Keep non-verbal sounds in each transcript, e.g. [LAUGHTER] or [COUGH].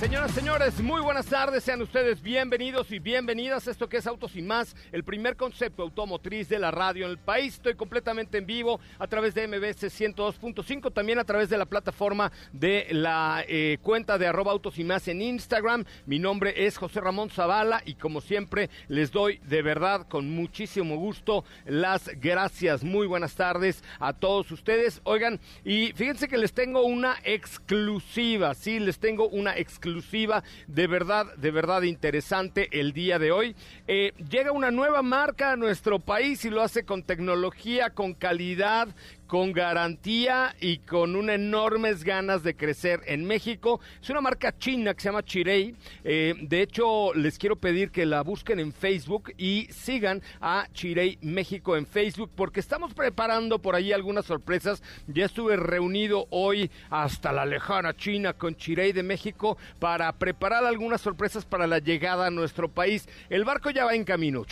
Señoras, señores, muy buenas tardes. Sean ustedes bienvenidos y bienvenidas esto que es Autos y Más, el primer concepto automotriz de la radio en el país. Estoy completamente en vivo a través de MBS 102.5, también a través de la plataforma de la eh, cuenta de arroba Autos y Más en Instagram. Mi nombre es José Ramón Zavala y como siempre les doy de verdad con muchísimo gusto las gracias. Muy buenas tardes a todos ustedes. Oigan, y fíjense que les tengo una exclusiva, sí, les tengo una exclusiva de verdad, de verdad interesante el día de hoy. Eh, llega una nueva marca a nuestro país y lo hace con tecnología, con calidad, con garantía y con unas enormes ganas de crecer en México. Es una marca china que se llama Chirei. Eh, de hecho, les quiero pedir que la busquen en Facebook y sigan a Chirei México en Facebook porque estamos preparando por ahí algunas sorpresas. Ya estuve reunido hoy hasta la lejana China con Chirei de México para preparar algunas sorpresas para la llegada a nuestro país. El barco ya va en camino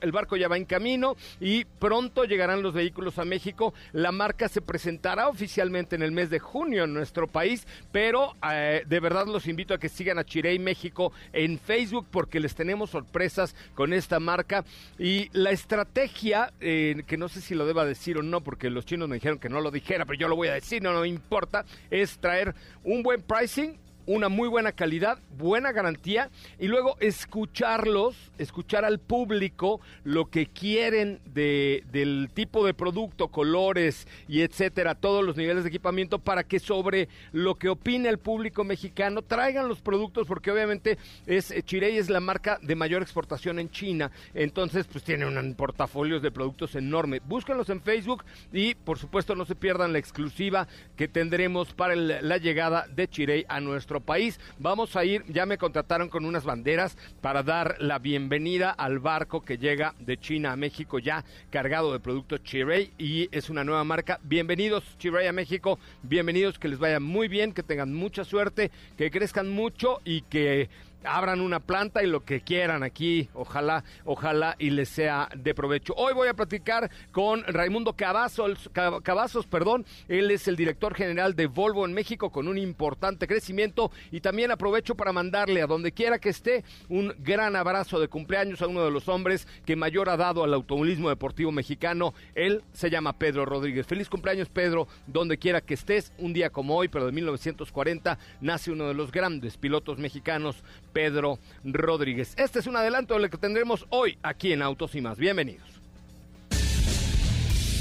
el barco ya va en camino y pronto llegarán los vehículos a México. La marca se presentará oficialmente en el mes de junio en nuestro país, pero eh, de verdad los invito a que sigan a Chirey México en Facebook porque les tenemos sorpresas con esta marca y la estrategia, eh, que no sé si lo deba decir o no, porque los chinos me dijeron que no lo dijera, pero yo lo voy a decir, no, no importa, es traer un buen pricing una muy buena calidad, buena garantía y luego escucharlos, escuchar al público lo que quieren de, del tipo de producto, colores y etcétera, todos los niveles de equipamiento para que sobre lo que opine el público mexicano traigan los productos porque obviamente es eh, Chirey es la marca de mayor exportación en China, entonces pues tiene un portafolio de productos enorme. Búsquenlos en Facebook y por supuesto no se pierdan la exclusiva que tendremos para la llegada de Chirey a nuestro país. Vamos a ir, ya me contrataron con unas banderas para dar la bienvenida al barco que llega de China a México ya cargado de productos Chirey y es una nueva marca. Bienvenidos Chirey a México, bienvenidos, que les vaya muy bien, que tengan mucha suerte, que crezcan mucho y que abran una planta y lo que quieran aquí, ojalá, ojalá y les sea de provecho. Hoy voy a platicar con Raimundo Cavazos, Cavazos, perdón, él es el director general de Volvo en México con un importante crecimiento y también aprovecho para mandarle a donde quiera que esté un gran abrazo de cumpleaños a uno de los hombres que mayor ha dado al automovilismo deportivo mexicano. Él se llama Pedro Rodríguez. Feliz cumpleaños Pedro, donde quiera que estés. Un día como hoy, pero de 1940, nace uno de los grandes pilotos mexicanos Pedro Rodríguez. Este es un adelanto de lo que tendremos hoy aquí en Autos y Más. Bienvenidos.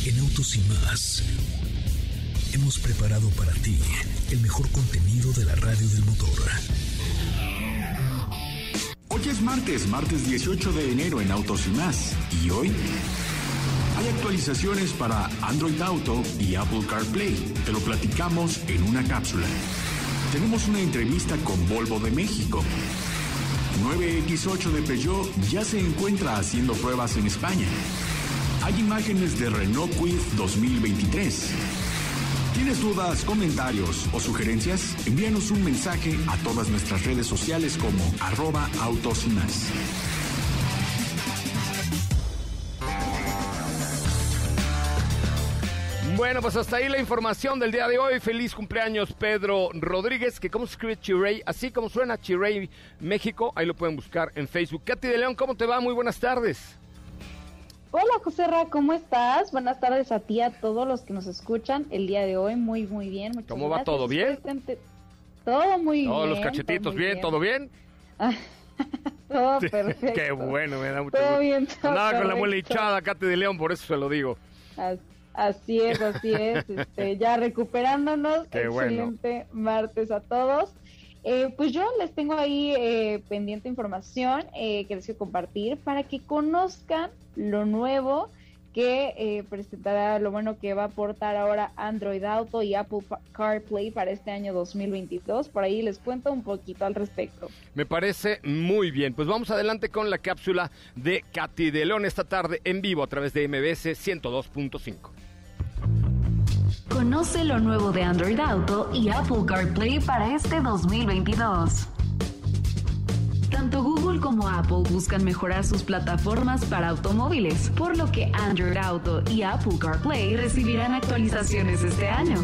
En Autos y Más hemos preparado para ti el mejor contenido de la radio del motor. Hoy es martes, martes 18 de enero en Autos y Más. Y hoy... Hay actualizaciones para Android Auto y Apple CarPlay. Te lo platicamos en una cápsula. Tenemos una entrevista con Volvo de México. 9X8 de Peugeot ya se encuentra haciendo pruebas en España. Hay imágenes de Renault Quid 2023. ¿Tienes dudas, comentarios o sugerencias? Envíanos un mensaje a todas nuestras redes sociales como arroba autos. Bueno, pues hasta ahí la información del día de hoy. Feliz cumpleaños Pedro Rodríguez, que como se escribe Chirey, así como suena Chirey México, ahí lo pueden buscar en Facebook. Katy de León, ¿cómo te va? Muy buenas tardes. Hola José Ra, ¿cómo estás? Buenas tardes a ti, a todos los que nos escuchan el día de hoy. Muy, muy bien. Muchas ¿Cómo va todo bien? Todo muy bien. Todos los cachetitos bien, ¿todo bien? [LAUGHS] todo perfecto. Qué bueno, me da mucho todo gusto. Bien, todo Nada con la muela hinchada, Katy de León, por eso se lo digo. Así Así es, así es. [LAUGHS] Este, ya recuperándonos. Qué Excelente martes a todos. Eh, pues yo les tengo ahí eh, pendiente información eh, que les quiero compartir para que conozcan lo nuevo que eh, presentará lo bueno que va a aportar ahora Android Auto y Apple CarPlay para este año 2022. Por ahí les cuento un poquito al respecto. Me parece muy bien. Pues vamos adelante con la cápsula de Katy de León esta tarde en vivo a través de MBS 102.5. Conoce lo nuevo de Android Auto y Apple CarPlay para este 2022. Tanto Google como Apple buscan mejorar sus plataformas para automóviles, por lo que Android Auto y Apple CarPlay recibirán actualizaciones este año.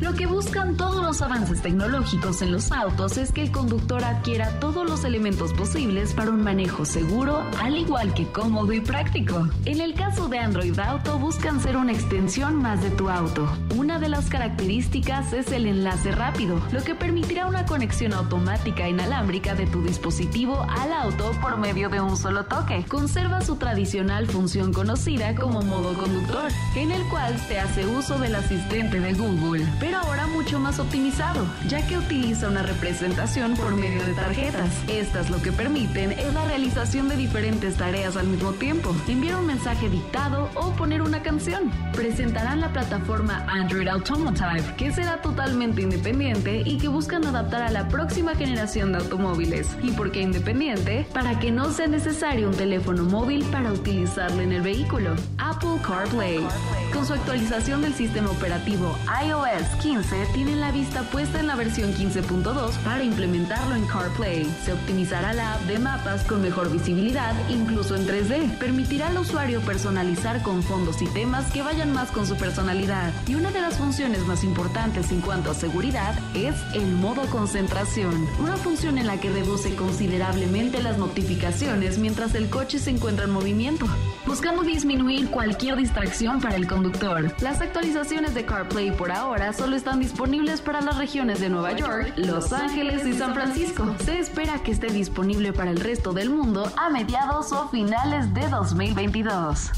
Lo que buscan todos los avances tecnológicos en los autos es que el conductor adquiera todos los elementos posibles para un manejo seguro, al igual que cómodo y práctico. En el caso de Android Auto, buscan ser una extensión más de tu auto. Una de las características es el enlace rápido, lo que permitirá una conexión automática inalámbrica de tu dispositivo al auto por medio de un solo toque. Conserva su tradicional función conocida como modo conductor, en el cual se hace uso del asistente de Google pero ahora mucho más optimizado, ya que utiliza una representación por medio de tarjetas. Estas lo que permiten es la realización de diferentes tareas al mismo tiempo, enviar un mensaje dictado o poner una canción. Presentarán la plataforma Android Automotive, que será totalmente independiente y que buscan adaptar a la próxima generación de automóviles. ¿Y por qué independiente? Para que no sea necesario un teléfono móvil para utilizarlo en el vehículo. Apple CarPlay. Con su actualización del sistema operativo iOS 15 tienen la vista puesta en la versión 15.2 para implementarlo en CarPlay. Se optimizará la app de mapas con mejor visibilidad, incluso en 3D. Permitirá al usuario personalizar con fondos y temas que vayan más con su personalidad. Y una de las funciones más importantes en cuanto a seguridad es el modo concentración, una función en la que reduce considerablemente las notificaciones mientras el coche se encuentra en movimiento, buscando disminuir cualquier distracción para el conductor. Las actualizaciones de CarPlay por ahora son están disponibles para las regiones de Nueva York, Los Ángeles y San Francisco. Se espera que esté disponible para el resto del mundo a mediados o finales de 2022.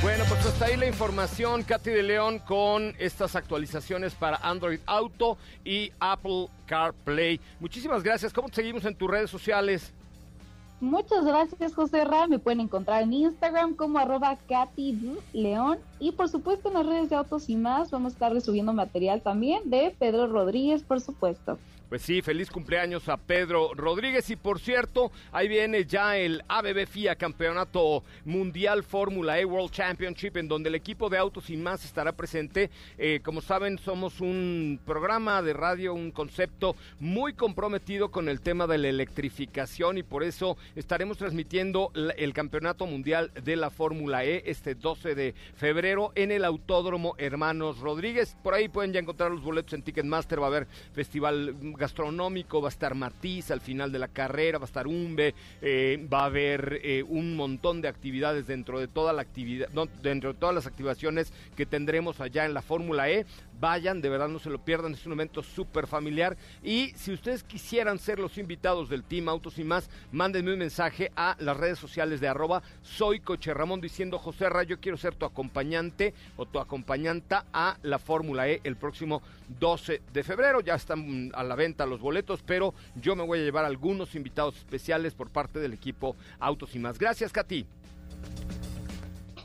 Bueno, pues hasta ahí la información, Katy de León, con estas actualizaciones para Android Auto y Apple CarPlay. Muchísimas gracias. ¿Cómo te seguimos en tus redes sociales? Muchas gracias, José Ra. Me pueden encontrar en Instagram como arroba Katy León. Y por supuesto en las redes de Autos y más vamos a estar subiendo material también de Pedro Rodríguez, por supuesto. Pues sí, feliz cumpleaños a Pedro Rodríguez y por cierto, ahí viene ya el ABB FIA Campeonato Mundial Fórmula E World Championship en donde el equipo de Autos y más estará presente. Eh, como saben, somos un programa de radio, un concepto muy comprometido con el tema de la electrificación y por eso estaremos transmitiendo el Campeonato Mundial de la Fórmula E este 12 de febrero en el Autódromo Hermanos Rodríguez. Por ahí pueden ya encontrar los boletos en Ticketmaster, va a haber festival gastronómico, va a estar Matiz al final de la carrera, va a estar Umbe, eh, va a haber eh, un montón de actividades dentro de toda la actividad, dentro de todas las activaciones que tendremos allá en la Fórmula E. Vayan, de verdad no se lo pierdan, es un evento súper familiar. Y si ustedes quisieran ser los invitados del Team Autos y más, mándenme un mensaje a las redes sociales de arroba soy Coche Ramón diciendo José Ra, yo quiero ser tu acompañante o tu acompañanta a la Fórmula E el próximo 12 de febrero. Ya están a la venta los boletos, pero yo me voy a llevar algunos invitados especiales por parte del equipo Autos y más. Gracias, Katy.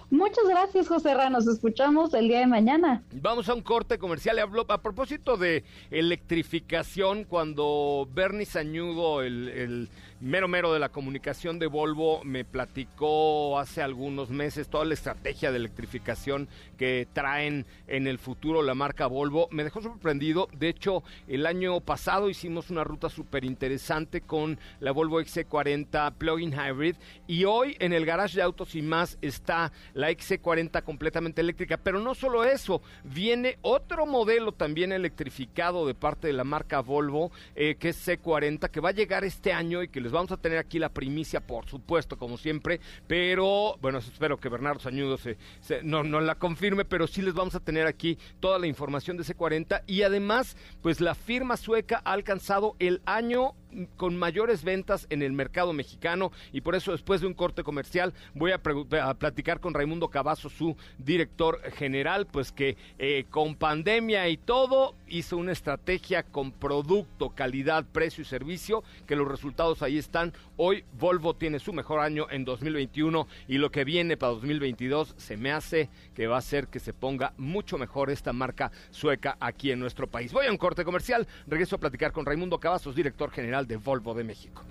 Muchas gracias, José Ra. Nos escuchamos el día de mañana. Vamos a un corte comercial. A propósito de electrificación, cuando Bernie Sañudo, el mero mero de la comunicación de Volvo me platicó hace algunos meses toda la estrategia de electrificación que traen en el futuro la marca Volvo. Me dejó sorprendido. De hecho, el año pasado hicimos una ruta súper interesante con la Volvo XC40 Plug-in Hybrid y hoy en el garage de autos y más está la XC40 completamente eléctrica. Pero no solo eso, viene otro modelo también electrificado de parte de la marca Volvo, eh, que es C40, que va a llegar este año y que les vamos a tener aquí la primicia, por supuesto, como siempre, pero bueno, espero que Bernardo Sañudo se, no, no la confirme, pero sí les vamos a tener aquí toda la información de ese 40 y además, pues la firma sueca ha alcanzado el año con mayores ventas en el mercado mexicano y por eso después de un corte comercial voy a, platicar con Raimundo Cavazo, su director general, pues que eh, con pandemia y todo hizo una estrategia con producto, calidad, precio y servicio, que los resultados ahí están. Hoy Volvo tiene su mejor año en 2021 y lo que viene para 2022 se me hace que va a ser que se ponga mucho mejor esta marca sueca aquí en nuestro país. Voy a un corte comercial, regreso a platicar con Raimundo Cavazos, director general de Volvo de México.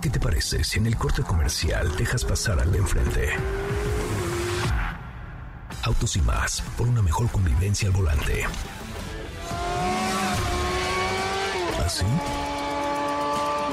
¿Qué te parece si en el corte comercial dejas pasar al de enfrente? Autos y más, por una mejor convivencia al volante. ¿Así?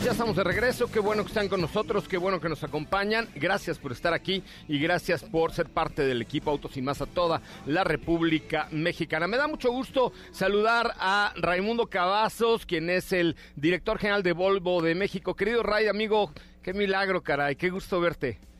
Ya estamos de regreso. Qué bueno que están con nosotros, qué bueno que nos acompañan. Gracias por estar aquí y gracias por ser parte del equipo Autos y Más a toda la República Mexicana. Me da mucho gusto saludar a Raimundo Cavazos, quien es el director general de Volvo de México. Querido Ray, amigo, qué milagro, caray, qué gusto verte.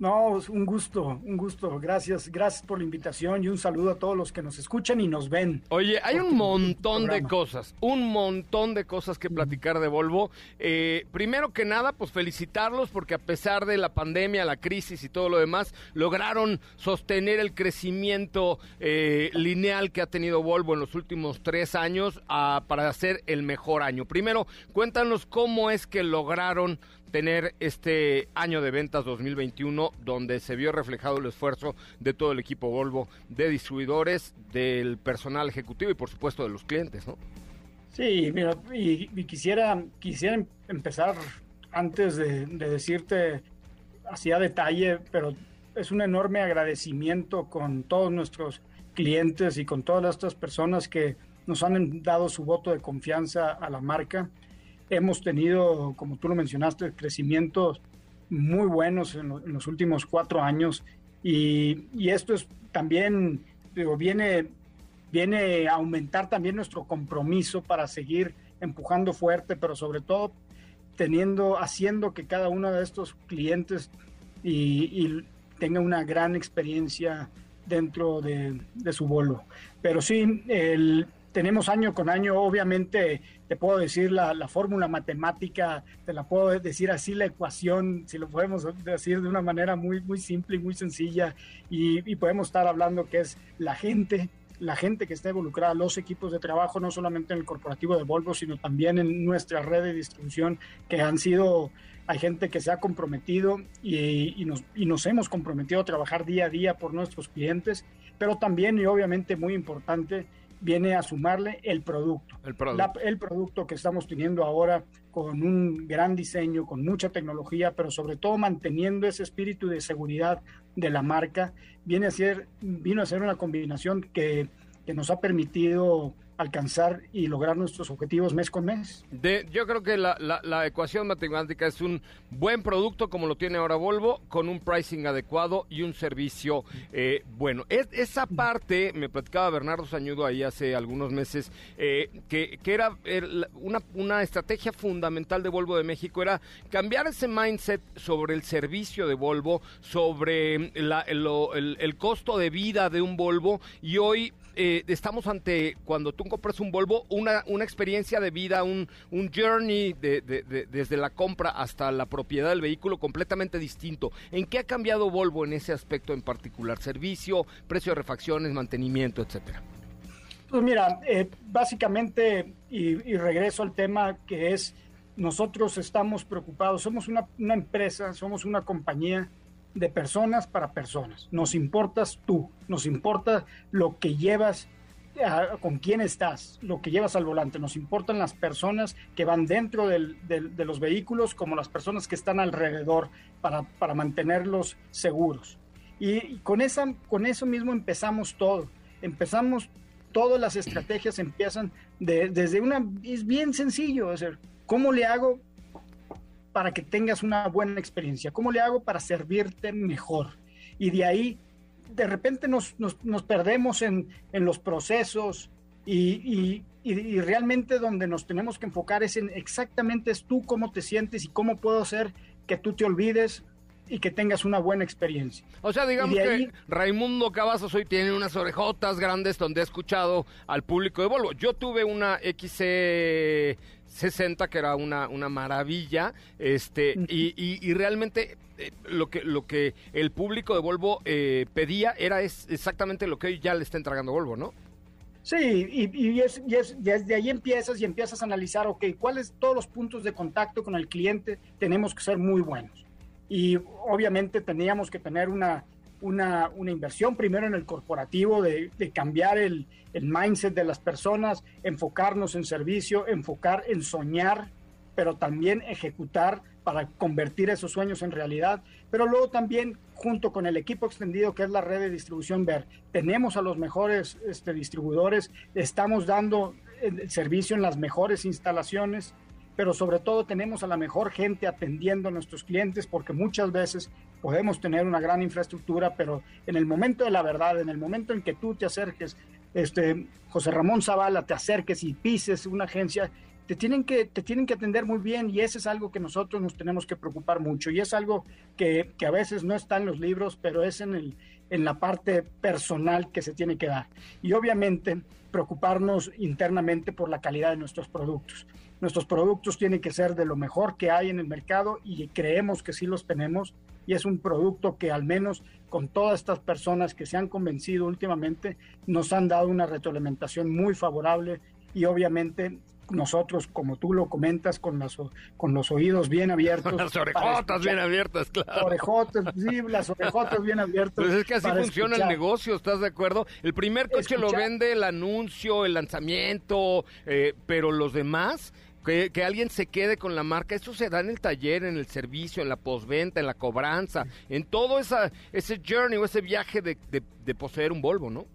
No, un gusto, un gusto. Gracias, gracias por la invitación y un saludo a todos los que nos escuchan y nos ven. Oye, hay un montón de cosas, un montón de cosas que platicar de Volvo. Eh, primero que nada, pues felicitarlos porque a pesar de la pandemia, la crisis y todo lo demás, lograron sostener el crecimiento eh, lineal que ha tenido Volvo en los últimos tres años ah, para hacer el mejor año. Primero, cuéntanos cómo es que lograron tener este año de ventas 2021 donde se vio reflejado el esfuerzo de todo el equipo Volvo, de distribuidores, del personal ejecutivo y por supuesto de los clientes, ¿no? Sí, mira, y, quisiera, quisiera empezar antes de, decirte así a detalle, pero es un enorme agradecimiento con todos nuestros clientes y con todas estas personas que nos han dado su voto de confianza a la marca. Hemos tenido, como tú lo mencionaste, crecimientos muy buenos en, los últimos cuatro años y, esto es también, digo, viene, viene a aumentar también nuestro compromiso para seguir empujando fuerte, pero sobre todo teniendo, haciendo que cada uno de estos clientes y, tenga una gran experiencia dentro de, de su vuelo. Pero sí, el, tenemos año con año, obviamente te puedo decir la, fórmula matemática, te la puedo decir así la ecuación, si lo podemos decir de una manera muy, muy simple y muy sencilla, y, podemos estar hablando que es la gente, la gente que está involucrada, los equipos de trabajo, no solamente en el corporativo de Volvo, sino también en nuestra red de distribución, que han sido, hay gente que se ha comprometido y, nos, y nos hemos comprometido a trabajar día a día por nuestros clientes, pero también y obviamente muy importante, viene a sumarle el producto. El producto. el producto que estamos teniendo ahora con un gran diseño, con mucha tecnología, pero sobre todo manteniendo ese espíritu de seguridad de la marca, viene a ser, vino a ser una combinación que, que nos ha permitido alcanzar y lograr nuestros objetivos mes con mes. Yo creo que la, ecuación matemática es un buen producto como lo tiene ahora Volvo, con un pricing adecuado y un servicio eh, bueno. Es, esa parte, me platicaba Bernardo Sañudo ahí hace algunos meses, eh, que, que, era una, una estrategia fundamental de Volvo de México, era cambiar ese mindset sobre el servicio de Volvo, sobre la, el, el costo de vida de un Volvo y hoy eh, estamos ante, cuando tú compras un Volvo, una, una experiencia de vida, un, un journey de, desde la compra hasta la propiedad del vehículo completamente distinto. ¿En qué ha cambiado Volvo en ese aspecto en particular? Servicio, precio de refacciones, mantenimiento, etcétera. Pues mira, eh, básicamente, y, regreso al tema que es, nosotros estamos preocupados, somos una, una empresa, somos una compañía de personas para personas. Nos importas tú, nos importa lo que llevas, con quién estás, lo que llevas al volante. Nos importan las personas que van dentro de los vehículos como las personas que están alrededor para, para mantenerlos seguros. Y, con, esa, con eso mismo empezamos todo. Empezamos, todas las estrategias empiezan desde una, es bien sencillo, es decir, ¿cómo le hago para que tengas una buena experiencia? ¿Cómo le hago para servirte mejor? Y de ahí, de repente nos, nos, perdemos en, en, los procesos y, y, y, realmente donde nos tenemos que enfocar es en exactamente es tú cómo te sientes y cómo puedo hacer que tú te olvides y que tengas una buena experiencia. O sea, digamos que Raimundo Cavazos hoy tiene unas orejotas grandes donde ha escuchado al público de Volvo. Yo tuve una XC 60 que era una, una maravilla este y, y, realmente eh, lo que lo que el público de Volvo eh, pedía era es exactamente lo que hoy ya le está entregando Volvo no Sí, y, y, es, y, es, desde ahí empiezas y empiezas a analizar, ok, cuáles todos los puntos de contacto con el cliente tenemos que ser muy buenos. Y obviamente teníamos que tener una, una, una inversión primero en el corporativo, de, de cambiar el, el, mindset de las personas, enfocarnos en servicio, enfocar en soñar, pero también ejecutar para convertir esos sueños en realidad. Pero luego también, junto con el equipo extendido que es la red de distribución VER, tenemos a los mejores este, distribuidores, estamos dando el servicio en las mejores instalaciones pero sobre todo tenemos a la mejor gente atendiendo a nuestros clientes porque muchas veces podemos tener una gran infraestructura, pero en el momento de la verdad, en el momento en que tú te acerques, este, José Ramón Zavala, te acerques y pises una agencia, te tienen, que, te tienen que atender muy bien y eso es algo que nosotros nos tenemos que preocupar mucho y es algo que, que a veces no está en los libros, pero es en, el, en la parte personal que se tiene que dar. Y obviamente preocuparnos internamente por la calidad de nuestros productos. Nuestros productos tienen que ser de lo mejor que hay en el mercado y creemos que sí los tenemos y es un producto que al menos con todas estas personas que se han convencido últimamente nos han dado una retroalimentación muy favorable y obviamente nosotros, como tú lo comentas, con, las, con los oídos bien abiertos. [LAUGHS] las orejotas bien abiertas, claro. Orejotas, sí, las orejotas bien abiertas. Pues es que así funciona el negocio, ¿estás de acuerdo? El primer coche lo vende el anuncio, el lanzamiento, eh, pero los demás que, alguien se quede con la marca, eso se da en el taller, en el servicio, en la postventa, en la cobranza, en todo esa, ese journey o ese viaje de, de, poseer un Volvo, ¿no?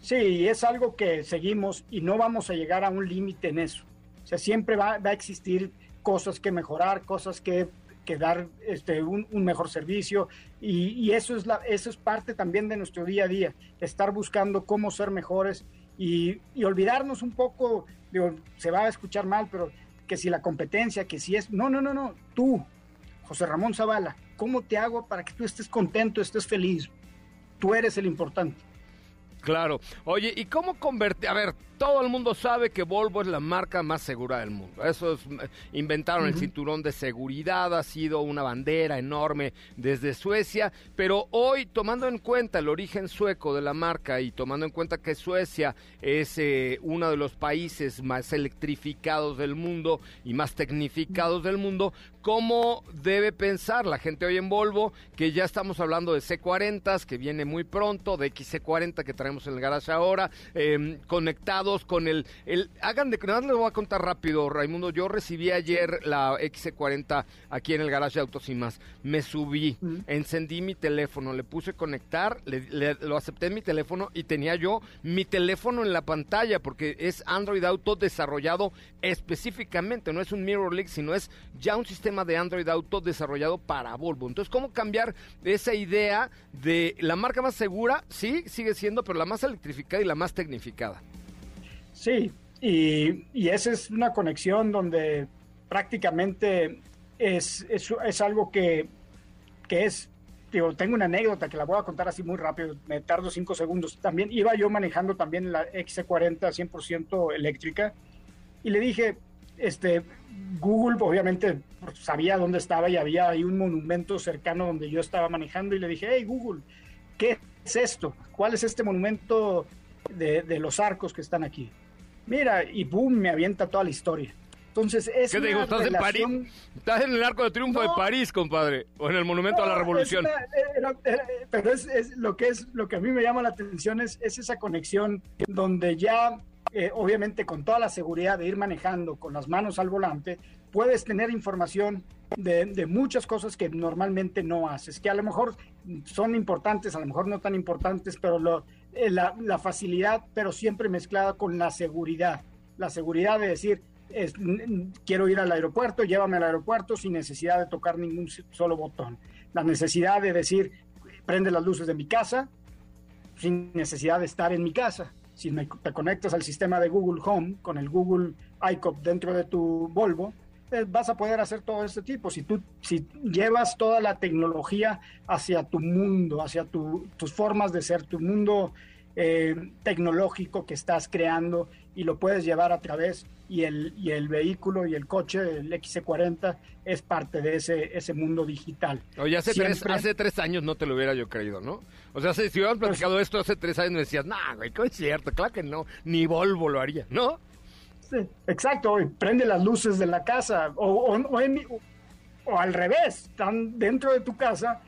Sí, es algo que seguimos y no vamos a llegar a un límite en eso. O sea, siempre va, va, a existir cosas que mejorar, cosas que, que dar este, un, un, mejor servicio y, y, eso, es la, eso es parte también de nuestro día a día, estar buscando cómo ser mejores y, y olvidarnos un poco digo, se va a escuchar mal, pero que si la competencia, que si es, no, no, no, no, tú, José Ramón Zavala, ¿cómo te hago para que tú estés contento, estés feliz? Tú eres el importante. Claro. Oye, ¿y cómo convertir? A ver, todo el mundo sabe que Volvo es la marca más segura del mundo. Eso es, inventaron el cinturón de seguridad, ha sido una bandera enorme desde Suecia, pero hoy tomando en cuenta el origen sueco de la marca y tomando en cuenta que Suecia es eh, uno de los países más electrificados del mundo y más tecnificados del mundo, ¿cómo debe pensar la gente hoy en Volvo que ya estamos hablando de C40, que viene muy pronto, de XC40 que traemos en el garage ahora, eh, conectado con el, el hagan de nada les voy a contar rápido, Raimundo. Yo recibí ayer la XC40 aquí en el garage de Autos y más. Me subí, encendí mi teléfono, le puse conectar, lo acepté en mi teléfono y tenía yo mi teléfono en la pantalla porque es Android Auto desarrollado específicamente, no es un Mirror Link, sino es ya un sistema de Android Auto desarrollado para Volvo. Entonces, ¿cómo cambiar esa idea de la marca más segura? Sí, sigue siendo, pero la más electrificada y la más tecnificada. Sí, y, y esa es una conexión donde prácticamente es, es, algo que, que es Digo, tengo una anécdota que la voy a contar así muy rápido, me tardo cinco segundos. También iba yo manejando también la XC40 100% eléctrica y le dije, este, Google obviamente sabía dónde estaba y había ahí un monumento cercano donde yo estaba manejando y le dije, hey Google, ¿qué es esto? ¿Cuál es este monumento de, de los arcos que están aquí? Mira, y boom, me avienta toda la historia. Entonces, es ¿Qué te digo? ¿Estás en París? ¿Estás en el Arco de Triunfo de París, compadre? ¿O en el Monumento a la Revolución? Eh, eh, pero es, lo que es lo que a mí me llama la atención es, es esa conexión donde ya, eh, obviamente, con toda la seguridad de ir manejando con las manos al volante, puedes tener información de, de, muchas cosas que normalmente no haces, que a lo mejor son importantes, a lo mejor no tan importantes, pero lo, la, la facilidad, pero siempre mezclada con la seguridad. La seguridad de decir, es, quiero ir al aeropuerto, llévame al aeropuerto sin necesidad de tocar ningún solo botón. La necesidad de decir, prende las luces de mi casa, sin necesidad de estar en mi casa. Si te conectas al sistema de Google Home con el Google iCop dentro de tu Volvo, eh, vas a poder hacer todo este tipo. Si tú si llevas toda la tecnología hacia tu mundo, hacia tus formas de ser, tu mundo eh, tecnológico que estás creando y lo puedes llevar a través y el, y el vehículo y el coche, el XC40, es parte de ese, ese mundo digital. Oye, hace, tres, hace tres años no te lo hubiera yo creído, ¿no? O sea, si hubiéramos pues platicado esto hace tres años me decías, no, güey, es cierto, claro que no, ni Volvo lo haría, ¿no? Sí, exacto, prende las luces de la casa o, o, al revés, están dentro de tu casa,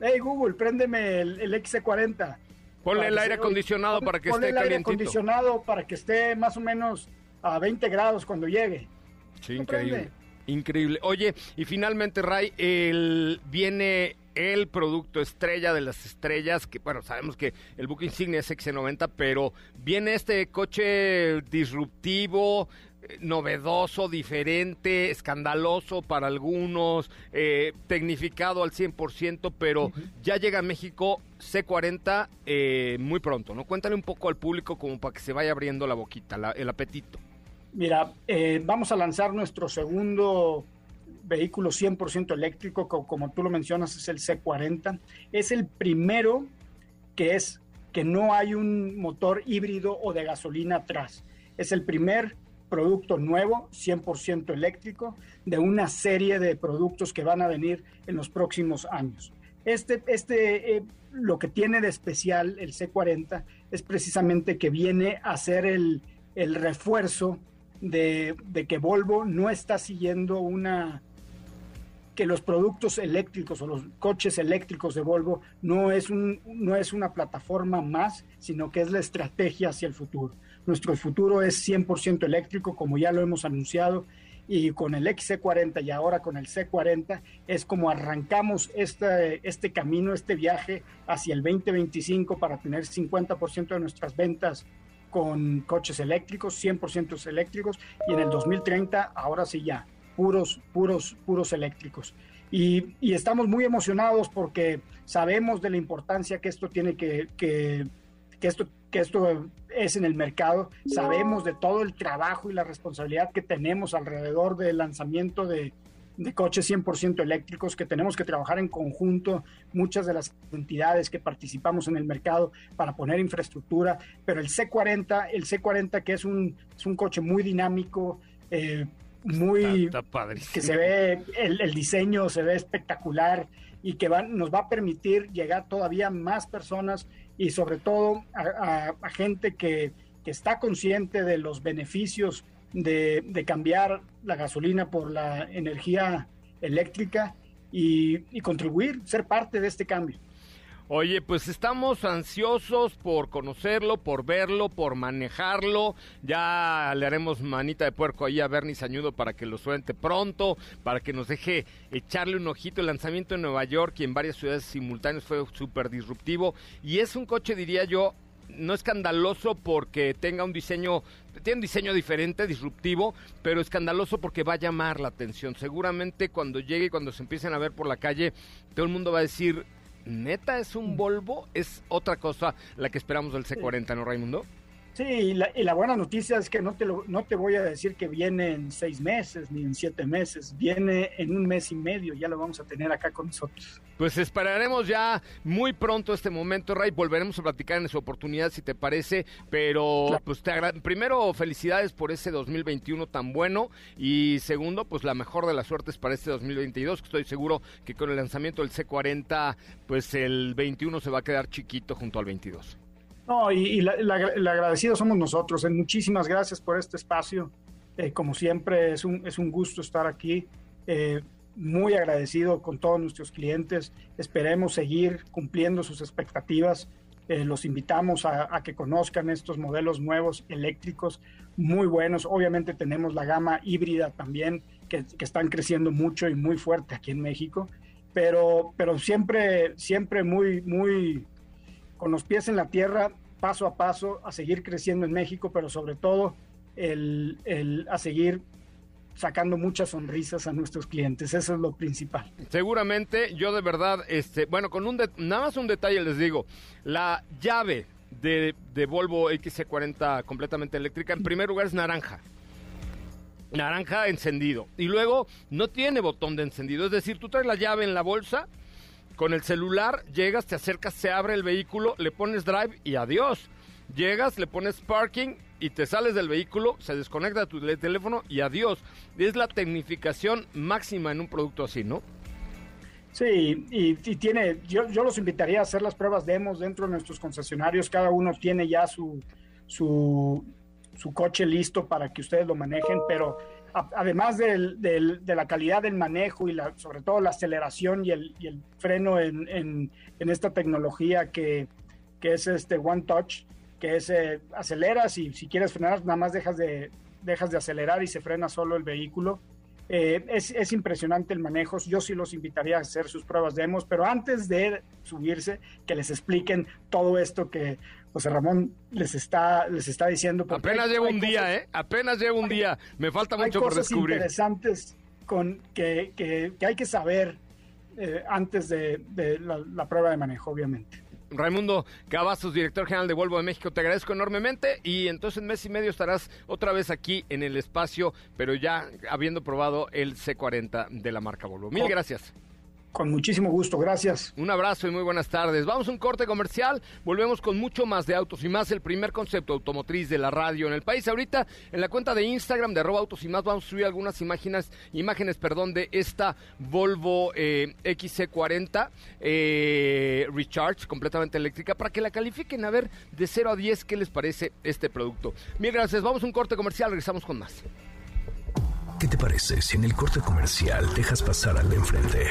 hey Google, préndeme el, el XC40 Ponle el aire acondicionado para que esté el aire acondicionado para que esté más o menos a 20 grados cuando llegue. Sí, increíble. Increíble. Oye, y finalmente, Ray, el, viene el producto estrella de las estrellas, que bueno, sabemos que el Book Insignia es XC90, pero viene este coche disruptivo, novedoso, diferente, escandaloso para algunos, eh, tecnificado al 100%, pero ya llega a México C40 eh, muy pronto, ¿no? Cuéntale un poco al público como para que se vaya abriendo la boquita, el apetito. Mira, eh, vamos a lanzar nuestro segundo vehículo 100% eléctrico, como, tú lo mencionas, es el C40. Es el primero que es que no hay un motor híbrido o de gasolina atrás. Es el primer producto nuevo, 100% eléctrico, de una serie de productos que van a venir en los próximos años. Este, este eh, lo que tiene de especial el C40 es precisamente que viene a ser el, el refuerzo de, de, que Volvo no está siguiendo una que los productos eléctricos o los coches eléctricos de Volvo no es, un, no es una plataforma más, sino que es la estrategia hacia el futuro. Nuestro futuro es 100% eléctrico, como ya lo hemos anunciado, y con el XC40 y ahora con el C40 es como arrancamos este, este camino, este viaje hacia el 2025 para tener 50% de nuestras ventas con coches eléctricos, 100% eléctricos, y en el 2030 ahora sí ya, puros, puros, puros eléctricos. Y, y estamos muy emocionados porque sabemos de la importancia que esto tiene que, que, que esto que esto es en el mercado. Sabemos de todo el trabajo y la responsabilidad que tenemos alrededor del lanzamiento de, coches 100% eléctricos, que tenemos que trabajar en conjunto, muchas de las entidades que participamos en el mercado para poner infraestructura, pero el C40, el C40 que es un, es un coche muy dinámico, eh, muy... que se ve, el, diseño se ve espectacular y que nos va a permitir llegar todavía más personas y sobre todo a, gente que, está consciente de los beneficios de, cambiar la gasolina por la energía eléctrica y, contribuir, ser parte de este cambio. Oye, pues estamos ansiosos por conocerlo, por verlo, por manejarlo. Ya le haremos manita de puerco ahí a Bernie Sañudo para que lo suelte pronto, para que nos deje echarle un ojito. El lanzamiento en Nueva York y en varias ciudades simultáneas fue súper disruptivo. Y es un coche, diría yo, no escandaloso porque tenga un diseño, tiene un diseño diferente, disruptivo, pero escandaloso porque va a llamar la atención. Seguramente cuando llegue y cuando se empiecen a ver por la calle, todo el mundo va a decir, neta es un Volvo, es otra cosa la que esperamos del C40, ¿no, Raimundo? Sí, y la, buena noticia es que no te, lo, no te voy a decir que viene en seis meses ni en siete meses, viene en un mes y medio, ya lo vamos a tener acá con nosotros. Pues esperaremos ya muy pronto este momento, Ray, volveremos a platicar en esa oportunidad si te parece, pero pues te primero felicidades por ese 2021 tan bueno y segundo, pues la mejor de las suertes para este 2022, que estoy seguro que con el lanzamiento del C40, pues el 21 se va a quedar chiquito junto al 22. No, y, el agradecido somos nosotros. Eh, muchísimas gracias por este espacio. Eh, como siempre, es un, es un gusto estar aquí. Eh, muy agradecido con todos nuestros clientes. Esperemos seguir cumpliendo sus expectativas. los invitamos a, que conozcan estos modelos nuevos eléctricos muy buenos. Obviamente tenemos la gama híbrida también, que, que, están creciendo mucho y muy fuerte aquí en México. Pero, pero siempre, siempre muy, muy con los pies en la tierra, paso a paso, a seguir creciendo en México, pero sobre todo el, a seguir sacando muchas sonrisas a nuestros clientes. Eso es lo principal. Seguramente, yo de verdad, este, bueno, con un nada más un detalle les digo, la llave de, de Volvo XC40 completamente eléctrica, en primer lugar es naranja. Naranja encendido. Y luego no tiene botón de encendido. Es decir, tú traes la llave en la bolsa con el celular llegas, te acercas, se abre el vehículo, le pones drive y adiós. Llegas, le pones parking y te sales del vehículo, se desconecta tu teléfono y adiós. Es la tecnificación máxima en un producto así, ¿no? Sí, y, tiene, yo, yo, los invitaría a hacer las pruebas demos dentro de nuestros concesionarios. Cada uno tiene ya su, su, su coche listo para que ustedes lo manejen, pero además de la calidad del manejo y la, sobre todo la aceleración y el, freno en, esta tecnología que, es este One Touch, que es eh, aceleras y si quieres frenar, nada más dejas de, dejas de acelerar y se frena solo el vehículo. Eh, es, impresionante el manejo. Yo sí los invitaría a hacer sus pruebas demos, pero antes de subirse, que les expliquen todo esto que José Ramón les está, les está diciendo. Apenas llevo un día, ¿eh? Apenas llevo un día. Me falta mucho por descubrir. interesantes con, que, que, hay que saber eh, antes de, la prueba de manejo, obviamente. Raimundo Cavazos, director general de Volvo de México, te agradezco enormemente y entonces en mes y medio estarás otra vez aquí en el espacio, pero ya habiendo probado el C40 de la marca Volvo. Mil gracias. Con muchísimo gusto, gracias. Un abrazo y muy buenas tardes. Vamos a un corte comercial, volvemos con mucho más de autos y más, el primer concepto automotriz de la radio en el país. Ahorita en la cuenta de Instagram de arroba autos y más vamos a subir algunas imágenes, imágenes perdón, de esta Volvo eh, XC40 eh, Recharge completamente eléctrica para que la califiquen a ver de 0 a 10 qué les parece este producto. Mil gracias, vamos a un corte comercial, regresamos con más. ¿Qué te parece si en el corte comercial dejas pasar al de enfrente?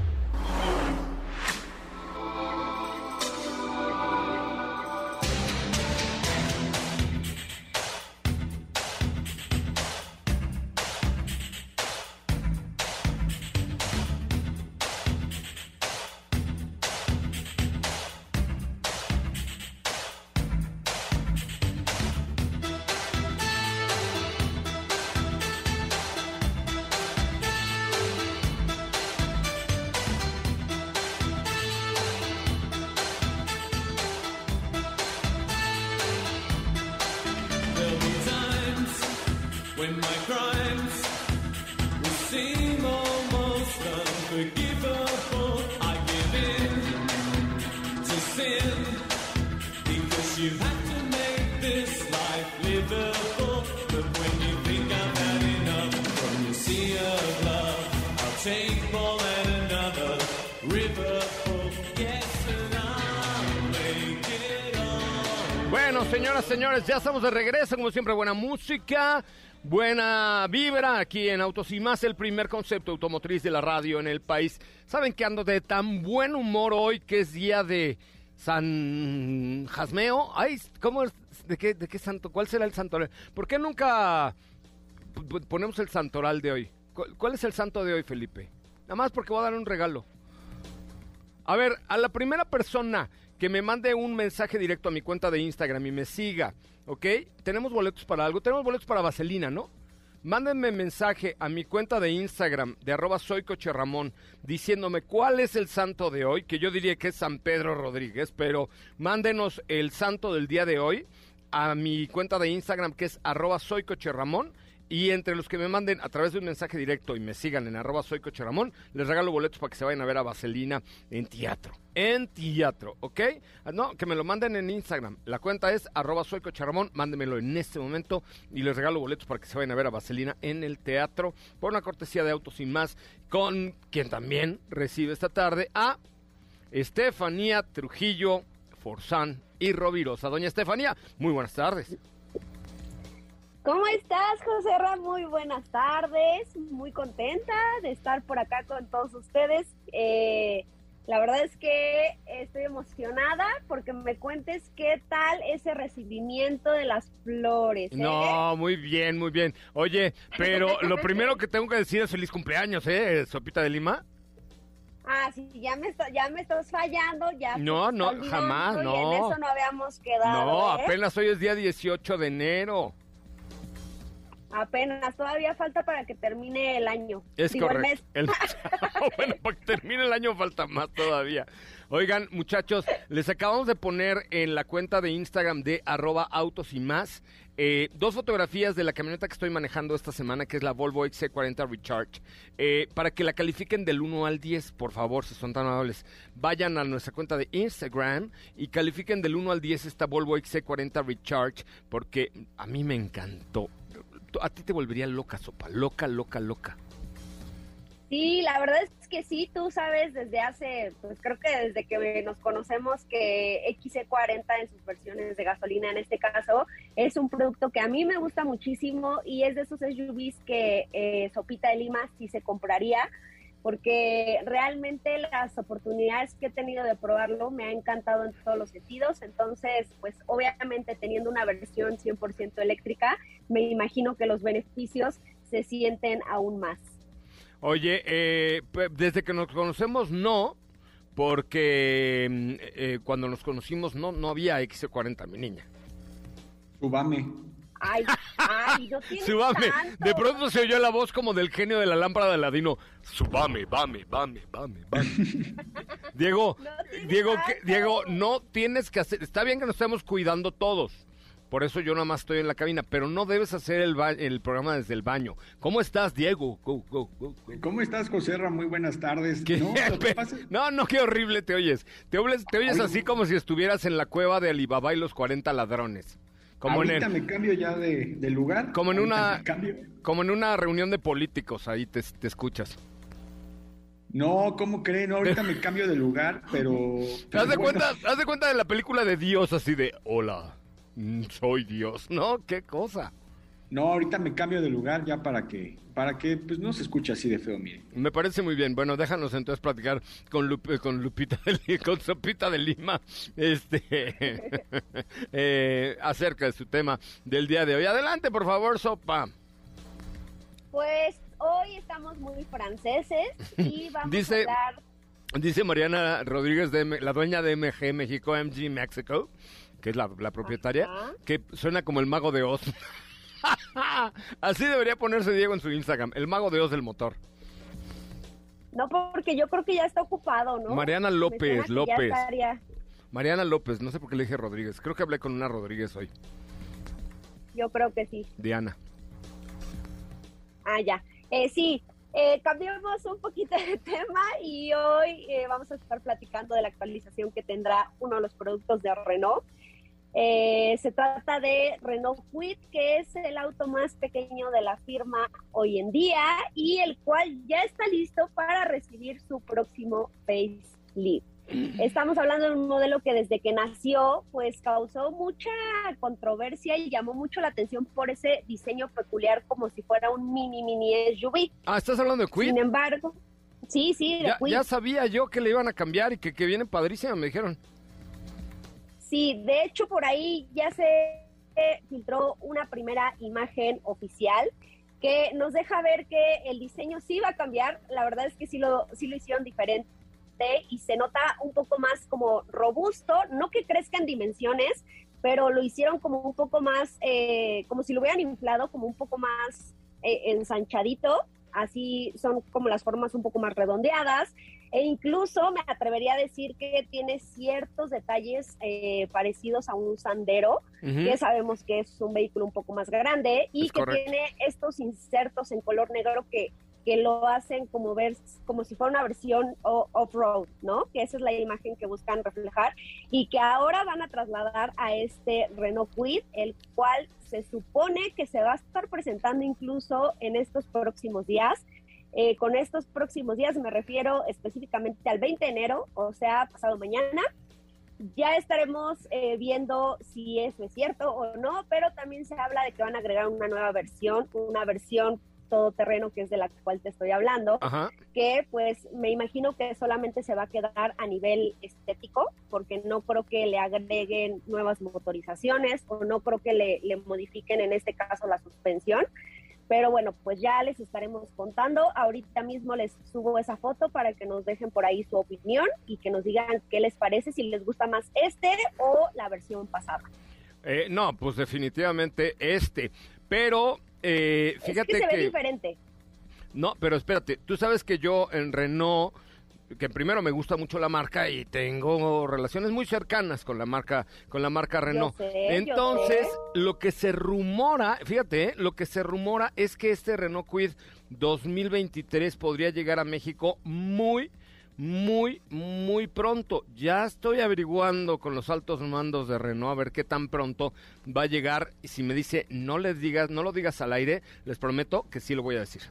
De regreso, como siempre, buena música, buena vibra aquí en Autos y Más, el primer concepto automotriz de la radio en el país. Saben que ando de tan buen humor hoy que es día de San Jasmeo. Ay, ¿cómo es? ¿De qué, de qué santo? ¿Cuál será el santoral? ¿Por qué nunca ponemos el santoral de hoy? ¿Cuál es el santo de hoy, Felipe? Nada más porque voy a dar un regalo. A ver, a la primera persona que me mande un mensaje directo a mi cuenta de Instagram y me siga, ¿ok? Tenemos boletos para algo, tenemos boletos para Vaselina, ¿no? Mándenme mensaje a mi cuenta de Instagram de arroba soycocherramón diciéndome cuál es el santo de hoy, que yo diría que es San Pedro Rodríguez, pero mándenos el santo del día de hoy a mi cuenta de Instagram que es arroba soycocherramón y entre los que me manden a través de un mensaje directo y me sigan en arroba soy les regalo boletos para que se vayan a ver a Vaselina en teatro. En teatro, ¿ok? No, que me lo manden en Instagram. La cuenta es arroba soy Ramón, mándemelo en este momento y les regalo boletos para que se vayan a ver a Vaselina en el teatro por una cortesía de Autos Sin Más, con quien también recibe esta tarde a Estefanía Trujillo Forzán y Rovirosa. Doña Estefanía, muy buenas tardes. ¿Cómo estás, José Ram? Muy buenas tardes, muy contenta de estar por acá con todos ustedes. Eh, la verdad es que estoy emocionada porque me cuentes qué tal ese recibimiento de las flores. ¿eh? No, muy bien, muy bien. Oye, pero [LAUGHS] lo primero que tengo que decir es feliz cumpleaños, ¿eh? Sopita de Lima. Ah, sí, ya me, ya me estás fallando, ya. No, no, jamás, no. en eso no habíamos quedado. No, ¿eh? apenas hoy es día 18 de enero. Apenas, todavía falta para que termine el año. Es correcto. [LAUGHS] bueno, para que termine el año falta más todavía. Oigan, muchachos, les acabamos de poner en la cuenta de Instagram de arroba autos y más eh, dos fotografías de la camioneta que estoy manejando esta semana, que es la Volvo XC40 Recharge, eh, para que la califiquen del 1 al 10, por favor, si son tan amables. Vayan a nuestra cuenta de Instagram y califiquen del 1 al 10 esta Volvo XC40 Recharge, porque a mí me encantó a ti te volvería loca, Sopa, loca, loca, loca. Sí, la verdad es que sí, tú sabes desde hace, pues creo que desde que nos conocemos que XC40 en sus versiones de gasolina en este caso es un producto que a mí me gusta muchísimo y es de esos SUVs que eh, Sopita de Lima sí se compraría porque realmente las oportunidades que he tenido de probarlo me ha encantado en todos los sentidos. Entonces, pues obviamente teniendo una versión 100% eléctrica, me imagino que los beneficios se sienten aún más. Oye, eh, desde que nos conocemos no, porque mm, eh, cuando nos conocimos no, no había X40, mi niña. Subame. Ay, ay, no Subame. De pronto se oyó la voz como del genio de la lámpara de Aladino. Subame, vame, vame, vame, vame. [LAUGHS] Diego, Diego, Diego, no tienes que hacer. Está bien que nos estemos cuidando todos. Por eso yo nada más estoy en la cabina, pero no debes hacer el, el programa desde el baño. ¿Cómo estás, Diego? ¿Cómo estás, José Muy buenas tardes. [LAUGHS] No, no, qué horrible te oyes. Te, te oyes así como si estuvieras en la cueva de Alibaba y los 40 ladrones. Como Ahorita me cambio ya de, lugar. Como en una como en una reunión de políticos, ahí te, escuchas. No, ¿cómo creen? No, ahorita me cambio de lugar, pero... [LAUGHS] haz, de cuenta, haz de cuenta de la película de Dios, así de, hola, mm, soy Dios, ¿no? ¿Qué cosa? No, ahorita me cambio de lugar ya para que, para que pues no se escuche así de feo, mire. Me parece muy bien. Bueno, déjanos entonces platicar con, con Lupita, de, con Sopita de Lima, este, [LAUGHS] eh, acerca de su tema del día de hoy. Adelante, por favor, Sopa. Pues hoy estamos muy franceses y [LAUGHS] vamos a hablar... Dice Mariana Rodríguez, de, la dueña de MG México, MG Mexico, que es la, propietaria, que suena como el mago de Oz. [LAUGHS] [LAUGHS] Así debería ponerse Diego en su Instagram, el mago de Oz del motor. No, porque yo creo que ya está ocupado, ¿no? Mariana López, López. Mariana López, no sé por qué le dije Rodríguez. Creo que hablé con una Rodríguez hoy. Yo creo que sí. Diana. Ah, ya. Eh, sí, eh, cambiamos un poquito de [LAUGHS] tema y hoy eh, vamos a estar platicando de la actualización que tendrá uno de los productos de Renault. Eh, se trata de Renault Kwid, que es el auto más pequeño de la firma hoy en día y el cual ya está listo para recibir su próximo facelift. [CLEARS THROAT] Estamos hablando de un modelo que desde que nació, pues causó mucha controversia y llamó mucho la atención por ese diseño peculiar como si fuera un mini mini SUV. Ah, ¿estás hablando de Quid? Sin embargo, sí, sí, de Ya, Quid. ya sabía yo que le iban a cambiar y que, que viene padrísima, me dijeron. Sí, de hecho por ahí ya se filtró una primera imagen oficial que nos deja ver que el diseño sí va a cambiar. La verdad es que sí lo, sí lo hicieron diferente y se nota un poco más como robusto, no que crezca en dimensiones, pero lo hicieron como un poco más, eh, como si lo hubieran inflado, como un poco más eh, ensanchadito. Así son como las formas un poco más redondeadas. E incluso me atrevería a decir que tiene ciertos detalles eh, parecidos a un sandero, Ujú. que sabemos que es un vehículo un poco más grande y Es que correcto. tiene estos insertos en color negro que, que lo hacen como ver como si fuera una versión off-road, ¿no? Que esa es la imagen que buscan reflejar y que ahora van a trasladar a este Renault Kwid, el cual se supone que se va a estar presentando incluso en estos próximos días. Eh, con estos próximos días me refiero específicamente al 20 de enero, o sea, pasado mañana. Ya estaremos eh, viendo si eso es cierto o no, pero también se habla de que van a agregar una nueva versión, una versión todoterreno que es de la cual te estoy hablando, Ajá. que pues me imagino que solamente se va a quedar a nivel estético, porque no creo que le agreguen nuevas motorizaciones o no creo que le, le modifiquen en este caso la suspensión. Pero bueno, pues ya les estaremos contando. Ahorita mismo les subo esa foto para que nos dejen por ahí su opinión y que nos digan qué les parece, si les gusta más este o la versión pasada. Eh, no, pues definitivamente este. Pero eh, fíjate es que se ve que... diferente. No, pero espérate, tú sabes que yo en Renault, que primero me gusta mucho la marca y tengo relaciones muy cercanas con la marca, con la marca Renault. sé, yo Entonces, sé. lo que se rumora, fíjate, eh, lo que se rumora es que este Renault Quid 2023 podría llegar a México muy muy, muy pronto. Ya estoy averiguando con los altos mandos de Renault a ver qué tan pronto va a llegar. Y si me dice no les digas, no lo digas al aire, les prometo que sí lo voy a decir.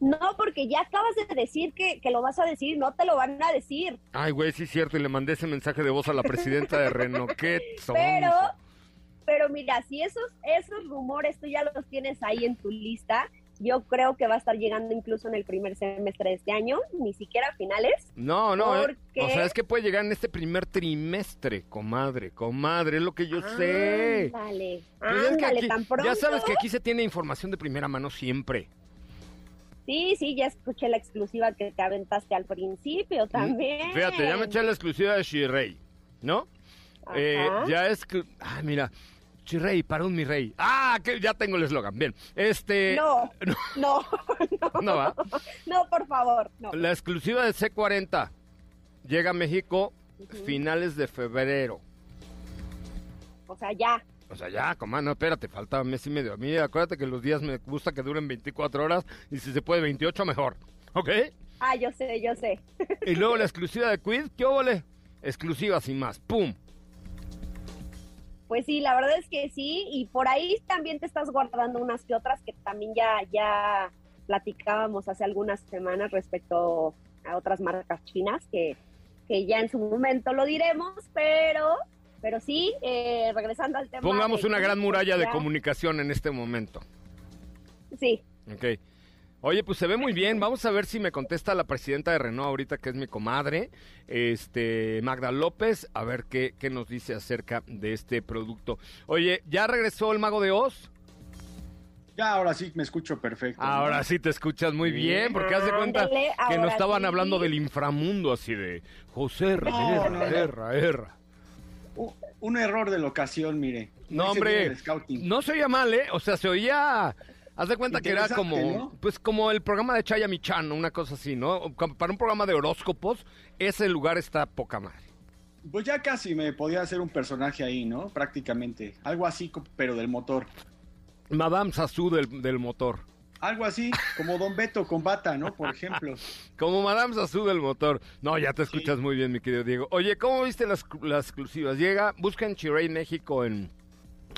No, porque ya acabas de decir que, que lo vas a decir, no te lo van a decir. Ay, güey, sí es cierto, y le mandé ese mensaje de voz a la presidenta de Renault. Qué Pero, pero mira, si esos, esos rumores tú ya los tienes ahí en tu lista, yo creo que va a estar llegando incluso en el primer semestre de este año, ni siquiera a finales. No, no, eh, porque- o sea, es que puede llegar en este primer trimestre, comadre, comadre, es lo que yo sé. Ándale, Pues es que ándale, aquí- tan pronto. ya sabes que aquí se tiene información de primera mano siempre. Sí, sí, ya escuché la exclusiva que te aventaste al principio también. Mm, Fíjate, ya me eché la exclusiva de Shirei, ¿no? Eh, ya es ah, mira, Shirei, para un mi rey. Ah, que ya tengo el eslogan. Bien, este, [LAUGHS] No, no, no, no va. no, por favor, no. La exclusiva de C40 llega a México finales de febrero. O sea, ya. O sea, ya, comadre, no, espérate, falta un mes y medio. A mí, acuérdate que los días me gusta que duren 24 horas y si se puede 28, mejor. ¿Ok? Ah, yo sé, yo sé. Y luego la [LAUGHS] exclusiva de Quid, ¿qué óvole? Exclusiva sin más, ¡pum! Pues sí, la verdad es que sí, y por ahí también te estás guardando unas que otras que también ya, ya platicábamos hace algunas semanas respecto a otras marcas chinas que, que ya en su momento lo diremos, pero, pero sí, eh, regresando al tema. Pongamos de una gran muralla de comunicación en este momento. Sí, Ok. Oye, pues se ve muy bien. Vamos a ver si me contesta la presidenta de Renault ahorita, que es mi comadre, este Magda López, a ver qué, qué nos dice acerca de este producto. Oye, ¿ya regresó el mago de Oz? Ya, ahora sí me escucho perfecto. ¿no? Ahora sí te escuchas muy bien, porque haz de cuenta que nos estaban sí. hablando del inframundo, así de José, erra, No, erra, no, Un error de la ocasión, mire. No, hombre, no se oía mal, ¿eh? O sea, se oía... Haz de cuenta que era como, ¿no? pues como el programa de Chaya Michan, una cosa así, ¿no? Para un programa de horóscopos, ese lugar está poca madre. Pues ya casi me podía hacer un personaje ahí, ¿no? Prácticamente. Algo así, pero del motor. Madame Sassou del, del motor. Algo así, como Don Beto con bata, ¿no? Por ejemplo. [LAUGHS] Como Madame Sassou del motor. No, ya te escuchas Sí. muy bien, mi querido Diego. Oye, ¿cómo viste las, las exclusivas? Llega, busca en Chirey México en,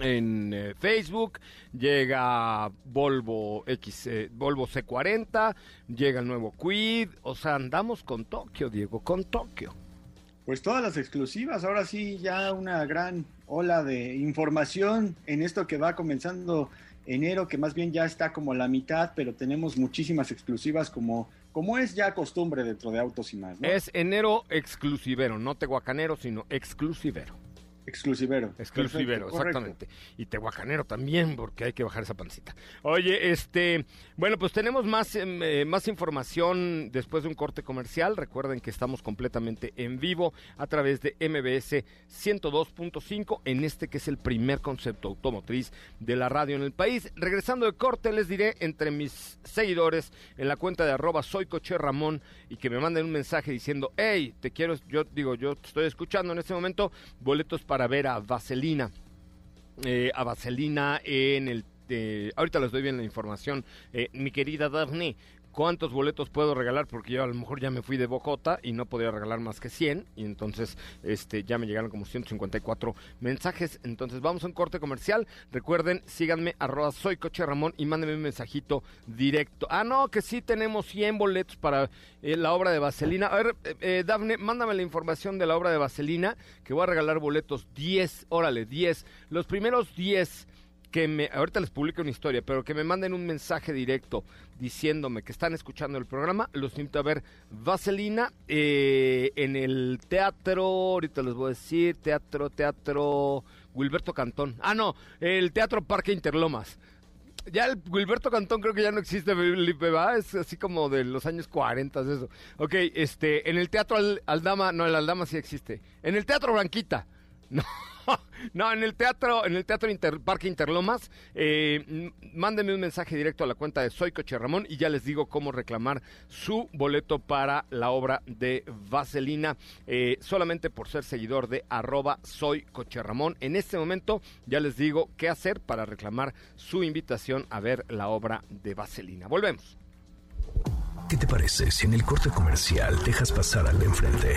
en eh, Facebook, llega Volvo X, eh, Volvo C40, llega el nuevo Quid, o sea, andamos con Tokio, Diego, con Tokio. Pues todas las exclusivas, ahora sí ya una gran ola de información en esto que va comenzando enero, que más bien ya está como la mitad, pero tenemos muchísimas exclusivas como, como es ya costumbre dentro de Autos y más. ¿no? Es enero exclusivero, no tehuacanero, sino exclusivero. Exclusivero. Exclusivero, Perfecto, correcto. exactamente. Y tehuacanero también, porque hay que bajar esa pancita. Oye, este, bueno, pues tenemos más, em, eh, más información después de un corte comercial. Recuerden que estamos completamente en vivo a través de MBS 102.5 en este que es el primer concepto automotriz de la radio en el país. Regresando de corte, les diré entre mis seguidores en la cuenta de arroba soy coche Ramón y que me manden un mensaje diciendo, hey, te quiero, yo digo, yo te estoy escuchando en este momento, boletos para ver a Vaselina. Eh, a Vaselina en el... eh, ahorita les doy bien la información. Eh, mi querida Daphne, ¿cuántos boletos puedo regalar? Porque yo a lo mejor ya me fui de Bocota y no podía regalar más que 100. Y entonces este, ya me llegaron como 154 mensajes. Entonces vamos a un corte comercial. Recuerden, síganme, arroba soy Coche Ramón y mándenme un mensajito directo. Ah, no, que sí tenemos 100 boletos para eh, la obra de Vaselina. A ver, eh, eh, Dafne, mándame la información de la obra de Vaselina, que voy a regalar boletos 10, órale, 10. Los primeros 10 que me, ahorita les publico una historia, pero que me manden un mensaje directo diciéndome que están escuchando el programa, los invito a ver Vaselina eh, en el teatro, ahorita les voy a decir, teatro, teatro Wilberto Cantón. Ah, no, el Teatro Parque Interlomas. Ya el Wilberto Cantón creo que ya no existe, Felipe, ¿va? Es así como de los años 40, eso. Ok, este, en el Teatro Al- Aldama, no, el Aldama sí existe. En el Teatro Blanquita. [LAUGHS] No, [LAUGHS] no, en el teatro, en el teatro Parque Interlomas, eh, mándenme un mensaje directo a la cuenta de Soy Coche Ramón y ya les digo cómo reclamar su boleto para la obra de Vaselina, eh, solamente por ser seguidor de arroba Soy Coche Ramón. En este momento ya les digo qué hacer para reclamar su invitación a ver la obra de Vaselina. Volvemos. ¿Qué te parece si en el corte comercial dejas pasar al de enfrente?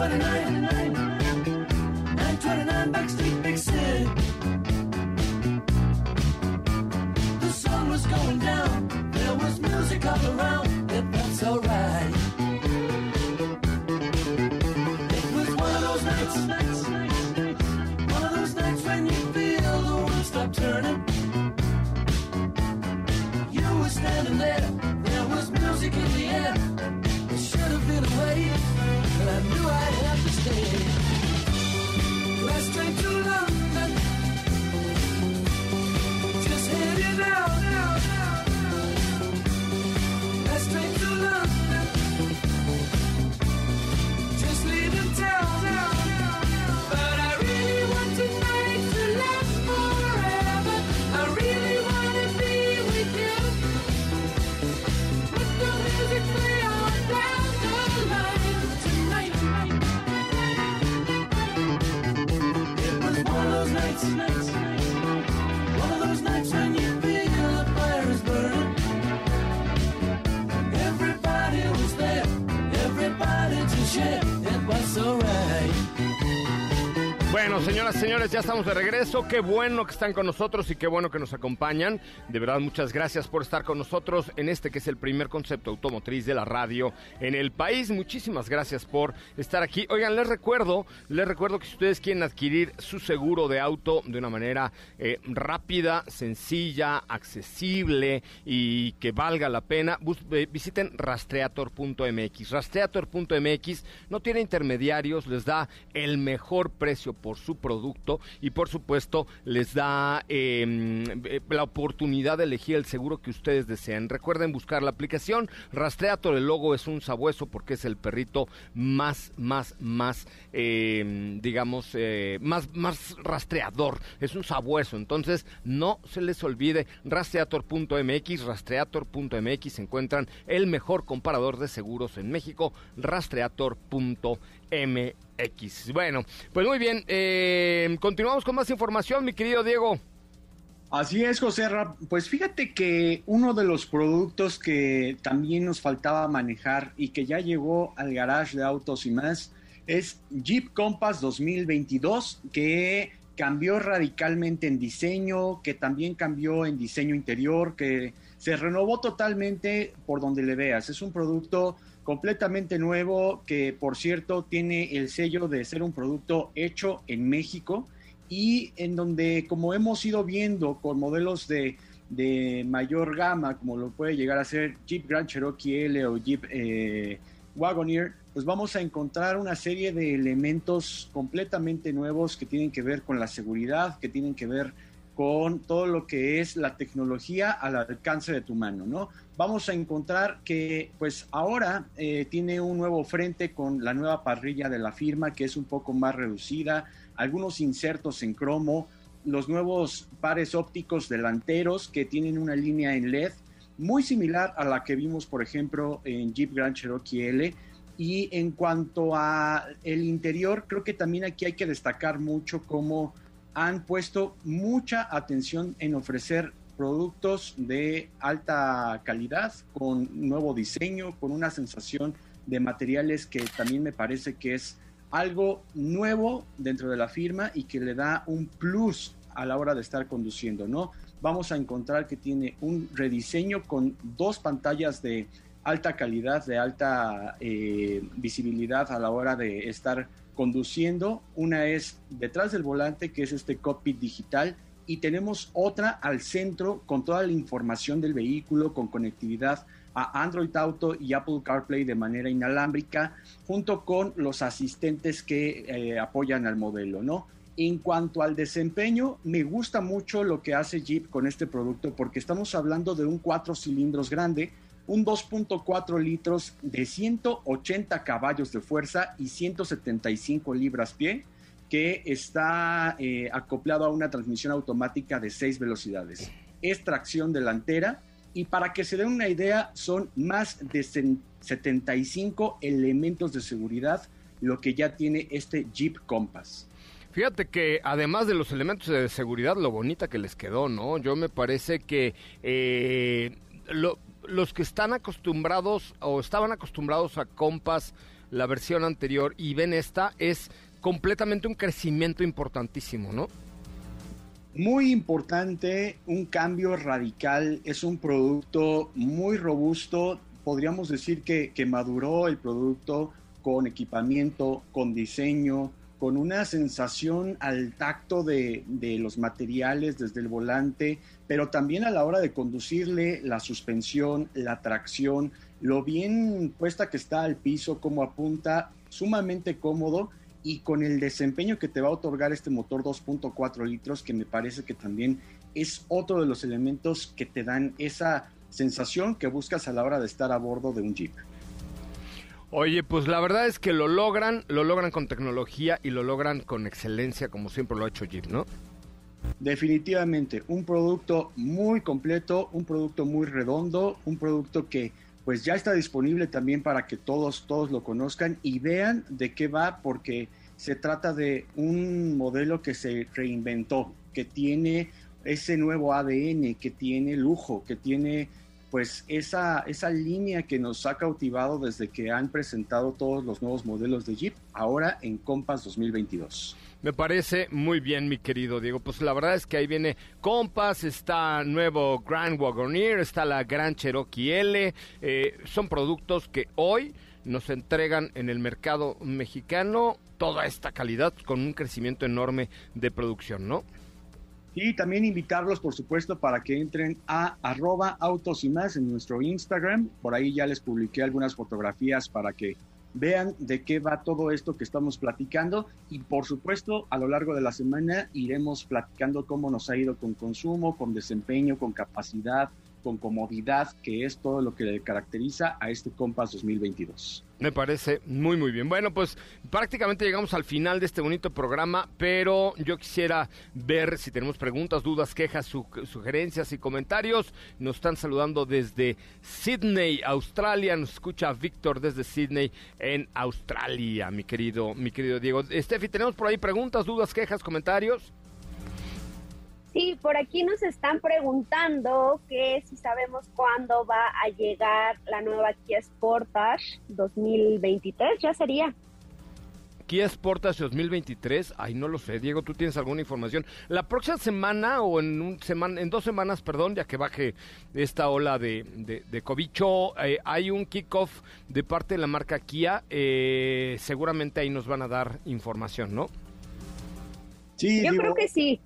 929, 929 Backstreet. The sun was going down, there was music all around, it felt. It was one of those nights, one of those nights when you feel the world stop turning. You were standing there, there was music in the air. It should have been away, I knew I'd have to stay. Last train to London, Bueno, señoras, señores, ya estamos de regreso. Qué bueno que están con nosotros y qué bueno que nos acompañan. De verdad, muchas gracias por estar con nosotros en este que es el primer concepto automotriz de la radio en el país. Muchísimas gracias por estar aquí. Oigan, les recuerdo, les recuerdo que si ustedes quieren adquirir su seguro de auto de una manera eh, rápida, sencilla, accesible y que valga la pena, eh, visiten rastreator.mx. Rastreator.mx no tiene intermediarios, les da el mejor precio por su producto y por supuesto les da eh, eh, la oportunidad de elegir el seguro que ustedes deseen. Recuerden buscar la aplicación Rastreator, el logo es un sabueso porque es el perrito más, más, más, eh, digamos, eh, más, más rastreador, es un sabueso, entonces no se les olvide rastreator.mx, rastreator.mx encuentran el mejor comparador de seguros en México, rastreator.mx. Bueno, pues muy bien, eh, continuamos con más información, mi querido Diego. Así es, José. Pues fíjate que uno de los productos que también nos faltaba manejar y que ya llegó al garage de autos y más es Jeep Compass 2022, que cambió radicalmente en diseño, que también cambió en diseño interior, que se renovó totalmente por donde le veas. Es un producto completamente nuevo que, por cierto, tiene el sello de ser un producto hecho en México y en donde, como hemos ido viendo con modelos de, de mayor gama, como lo puede llegar a ser Jeep Grand Cherokee L o Jeep eh, Wagoneer, pues vamos a encontrar una serie de elementos completamente nuevos que tienen que ver con la seguridad, que tienen que ver con todo lo que es la tecnología al alcance de tu mano, ¿no? Vamos a encontrar que, pues ahora eh, tiene un nuevo frente con la nueva parrilla de la firma, que es un poco más reducida, algunos insertos en cromo, los nuevos pares ópticos delanteros que tienen una línea en LED muy similar a la que vimos, por ejemplo, en Jeep Grand Cherokee L. Y en cuanto a el interior, creo que también aquí hay que destacar mucho cómo han puesto mucha atención en ofrecer productos de alta calidad, con nuevo diseño, con una sensación de materiales que también me parece que es algo nuevo dentro de la firma y que le da un plus a la hora de estar conduciendo, ¿no? Vamos a encontrar que tiene un rediseño con dos pantallas de alta calidad, de alta eh, visibilidad a la hora de estar conduciendo. Una es detrás del volante, que es este cockpit digital, y tenemos otra al centro con toda la información del vehículo, con conectividad a Android Auto y Apple CarPlay de manera inalámbrica, junto con los asistentes que eh, apoyan al modelo, ¿no? En cuanto al desempeño, me gusta mucho lo que hace Jeep con este producto porque estamos hablando de un cuatro cilindros grande, un 2.4 litros de 180 caballos de fuerza y 175 libras pie, que está eh, acoplado a una transmisión automática de 6 velocidades. Es tracción delantera y para que se den una idea, son más de 75 elementos de seguridad lo que ya tiene este Jeep Compass. Fíjate que además de los elementos de seguridad, lo bonita que les quedó, ¿no? Yo me parece que eh, lo, los que están acostumbrados o estaban acostumbrados a Compass, la versión anterior, y ven esta, es completamente un crecimiento importantísimo, ¿no? Muy importante, un cambio radical, es un producto muy robusto, podríamos decir que, que maduró el producto con equipamiento, con diseño, con una sensación al tacto de, de, los materiales desde el volante, pero también a la hora de conducirle la suspensión, la tracción, lo bien puesta que está al piso, como apunta, sumamente cómodo y con el desempeño que te va a otorgar este motor 2.4 litros, que me parece que también es otro de los elementos que te dan esa sensación que buscas a la hora de estar a bordo de un Jeep. Oye, pues la verdad es que lo logran, lo logran con tecnología y lo logran con excelencia, como siempre lo ha hecho Jeep, ¿no? Definitivamente, un producto muy completo, un producto muy redondo, un producto que pues ya está disponible también para que todos, todos lo conozcan y vean de qué va, porque se trata de un modelo que se reinventó, que tiene ese nuevo ADN, que tiene lujo, que tiene pues esa, esa línea que nos ha cautivado desde que han presentado todos los nuevos modelos de Jeep, ahora en Compass 2022. Me parece muy bien, mi querido Diego. Pues la verdad es que ahí viene Compass, está nuevo Grand Wagoneer, está la Grand Cherokee L. Eh, son productos que hoy nos entregan en el mercado mexicano toda esta calidad con un crecimiento enorme de producción, ¿no? Y también invitarlos, por supuesto, para que entren a arroba autos y más en nuestro Instagram. Por ahí ya les publiqué algunas fotografías para que vean de qué va todo esto que estamos platicando y por supuesto a lo largo de la semana iremos platicando cómo nos ha ido con consumo, con desempeño, con capacidad, con comodidad, que es todo lo que le caracteriza a este Compass 2022. Me parece muy muy bien. Bueno, pues prácticamente llegamos al final de este bonito programa, pero yo quisiera ver si tenemos preguntas, dudas, quejas, su- sugerencias y comentarios. Nos están saludando desde Sydney, Australia. Nos escucha Víctor desde Sydney en Australia, mi querido, mi querido Diego. Steffi, tenemos por ahí preguntas, dudas, quejas, comentarios. Sí, por aquí nos están preguntando que si sabemos cuándo va a llegar la nueva Kia Sportage 2023, ya sería. Kia Sportage 2023, ay no lo sé, Diego, tú tienes alguna información. La próxima semana o en un semana, en dos semanas, perdón, ya que baje esta ola de, de, de cobicho, eh, hay un kickoff de parte de la marca Kia. eh, seguramente ahí nos van a dar información, ¿no? Sí, Yo digo, creo que sí.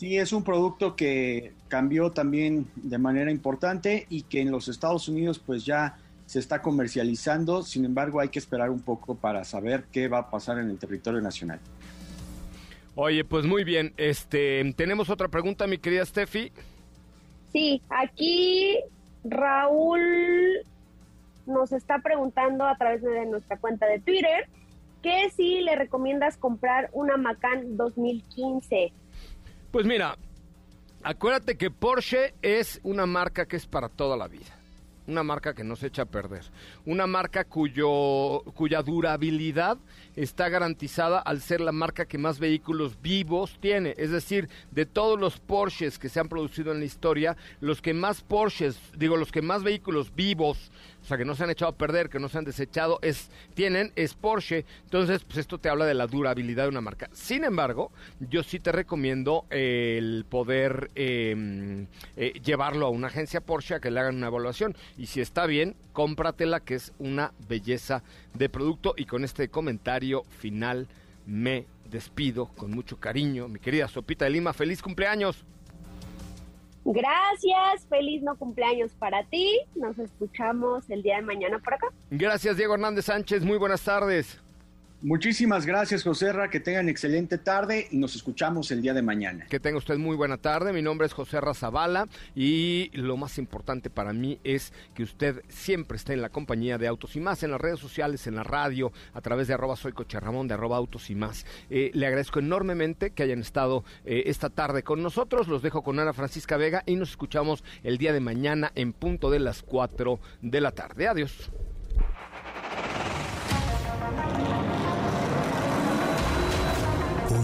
Sí, es un producto que cambió también de manera importante y que en los Estados Unidos pues ya se está comercializando, sin embargo hay que esperar un poco para saber qué va a pasar en el territorio nacional. Oye, pues muy bien, este, tenemos otra pregunta, mi querida Steffi. Sí, aquí Raúl nos está preguntando a través de nuestra cuenta de Twitter que si le recomiendas comprar una Macan 2015. Pues mira, acuérdate que Porsche es una marca que es para toda la vida. Una marca que no se echa a perder. Una marca cuyo, cuya durabilidad está garantizada al ser la marca que más vehículos vivos tiene. Es decir, de todos los Porsches que se han producido en la historia, los que más Porsches, digo, los que más vehículos vivos, sea, que no se han echado a perder, que no se han desechado, es, tienen, es Porsche. Entonces, pues esto te habla de la durabilidad de una marca. Sin embargo, yo sí te recomiendo el poder eh, eh, llevarlo a una agencia Porsche a que le hagan una evaluación. Y si está bien, cómpratela, que es una belleza de producto. Y con este comentario final me despido con mucho cariño. Mi querida Sopita de Lima, feliz cumpleaños. Gracias, feliz no cumpleaños para ti. Nos escuchamos el día de mañana por acá. Gracias, Diego Hernández Sánchez. Muy buenas tardes. Muchísimas gracias, José Ra, que tengan excelente tarde y nos escuchamos el día de mañana. Que tenga usted muy buena tarde. Mi nombre es José Razabala y lo más importante para mí es que usted siempre esté en la compañía de Autos y Más, en las redes sociales, en la radio, a través de arroba soy Ramón, de arroba Autos y Más. Eh, le agradezco enormemente que hayan estado eh, esta tarde con nosotros. Los dejo con Ana Francisca Vega y nos escuchamos el día de mañana en punto de las 4 de la tarde. Adiós.